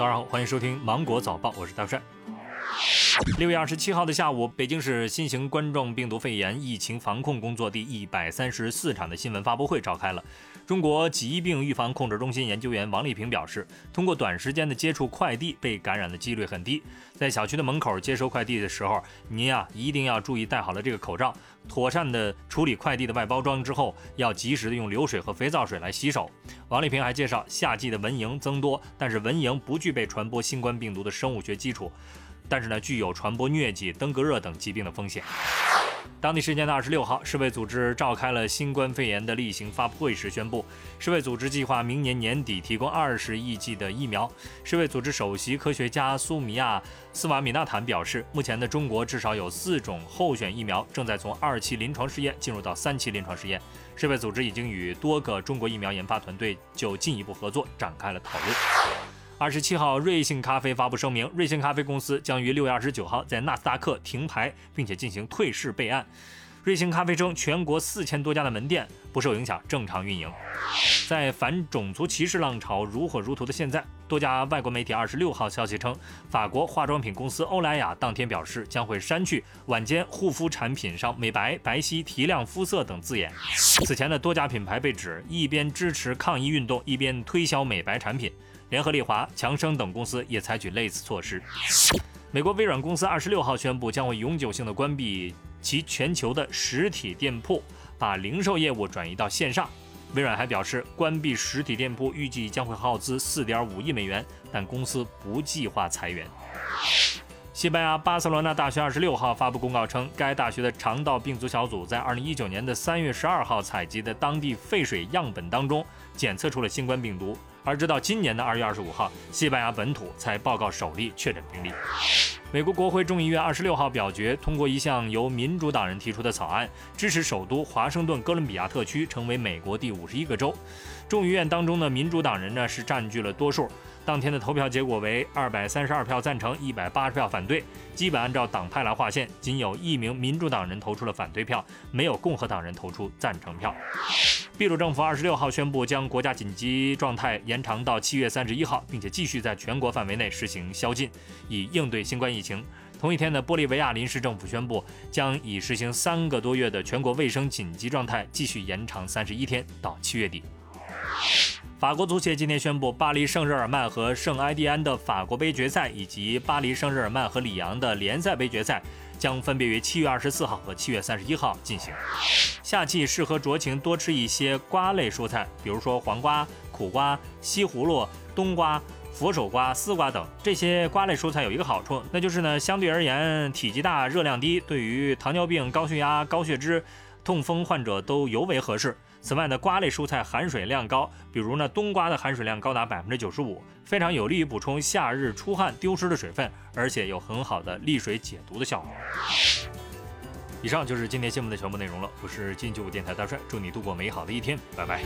早上好，欢迎收听芒果早报，我是大帅。六月二十七号的下午，北京市新型冠状病毒肺炎疫情防控工作第一百三十四场的新闻发布会召开了。中国疾病预防控制中心研究员王丽萍表示，通过短时间的接触快递，被感染的几率很低。在小区的门口接收快递的时候，您啊一定要注意戴好了这个口罩，妥善的处理快递的外包装之后，要及时的用流水和肥皂水来洗手。王丽萍还介绍，夏季的蚊蝇增多，但是蚊蝇不具备传播新冠病毒的生物学基础。但是呢，具有传播疟疾、登革热等疾病的风险。当地时间的二十六号，世卫组织召开了新冠肺炎的例行发布会时宣布，世卫组织计划明年年底提供二十亿剂的疫苗。世卫组织首席科学家苏米亚斯瓦米纳坦表示，目前的中国至少有四种候选疫苗正在从二期临床试验进入到三期临床试验。世卫组织已经与多个中国疫苗研发团队就进一步合作展开了讨论。二十七号，瑞幸咖啡发布声明，瑞幸咖啡公司将于六月二十九号在纳斯达克停牌，并且进行退市备案。瑞幸咖啡称，全国四千多家的门店不受影响，正常运营。在反种族歧视浪潮如火如荼的现在，多家外国媒体二十六号消息称，法国化妆品公司欧莱雅当天表示将会删去晚间护肤产品上美白、白皙、提亮肤色等字眼。此前的多家品牌被指一边支持抗议运动，一边推销美白产品。联合利华、强生等公司也采取类似措施。美国微软公司二十六号宣布，将会永久性的关闭其全球的实体店铺，把零售业务转移到线上。微软还表示，关闭实体店铺预计将会耗资四点五亿美元，但公司不计划裁员。西班牙巴塞罗那大学二十六号发布公告称，该大学的肠道病毒小组在二零一九年的三月十二号采集的当地废水样本当中检测出了新冠病毒。而直到今年的二月二十五号，西班牙本土才报告首例确诊病例。美国国会众议院二十六号表决通过一项由民主党人提出的草案，支持首都华盛顿哥伦比亚特区成为美国第五十一个州。众议院当中的民主党人呢是占据了多数。当天的投票结果为二百三十二票赞成，一百八十票反对，基本按照党派来划线，仅有一名民主党人投出了反对票，没有共和党人投出赞成票。秘鲁政府二十六号宣布将国家紧急状态延长到七月三十一号，并且继续在全国范围内实行宵禁，以应对新冠疫情。同一天的玻利维亚临时政府宣布，将以实行三个多月的全国卫生紧急状态继续延长三十一天，到七月底。法国足协今天宣布，巴黎圣日耳曼和圣埃蒂安的法国杯决赛，以及巴黎圣日耳曼和里昂的联赛杯决赛，将分别于七月二十四号和七月三十一号进行。夏季适合酌情多吃一些瓜类蔬菜，比如说黄瓜、苦瓜、西葫芦、冬瓜、佛手瓜、丝瓜等。这些瓜类蔬菜有一个好处，那就是呢，相对而言体积大、热量低，对于糖尿病、高血压、高血脂、痛风患者都尤为合适。此外呢，瓜类蔬菜含水量高，比如呢，冬瓜的含水量高达百分之九十五，非常有利于补充夏日出汗丢失的水分，而且有很好的利水解毒的效果。以上就是今天新闻的全部内容了，我是金九五电台大帅，祝你度过美好的一天，拜拜。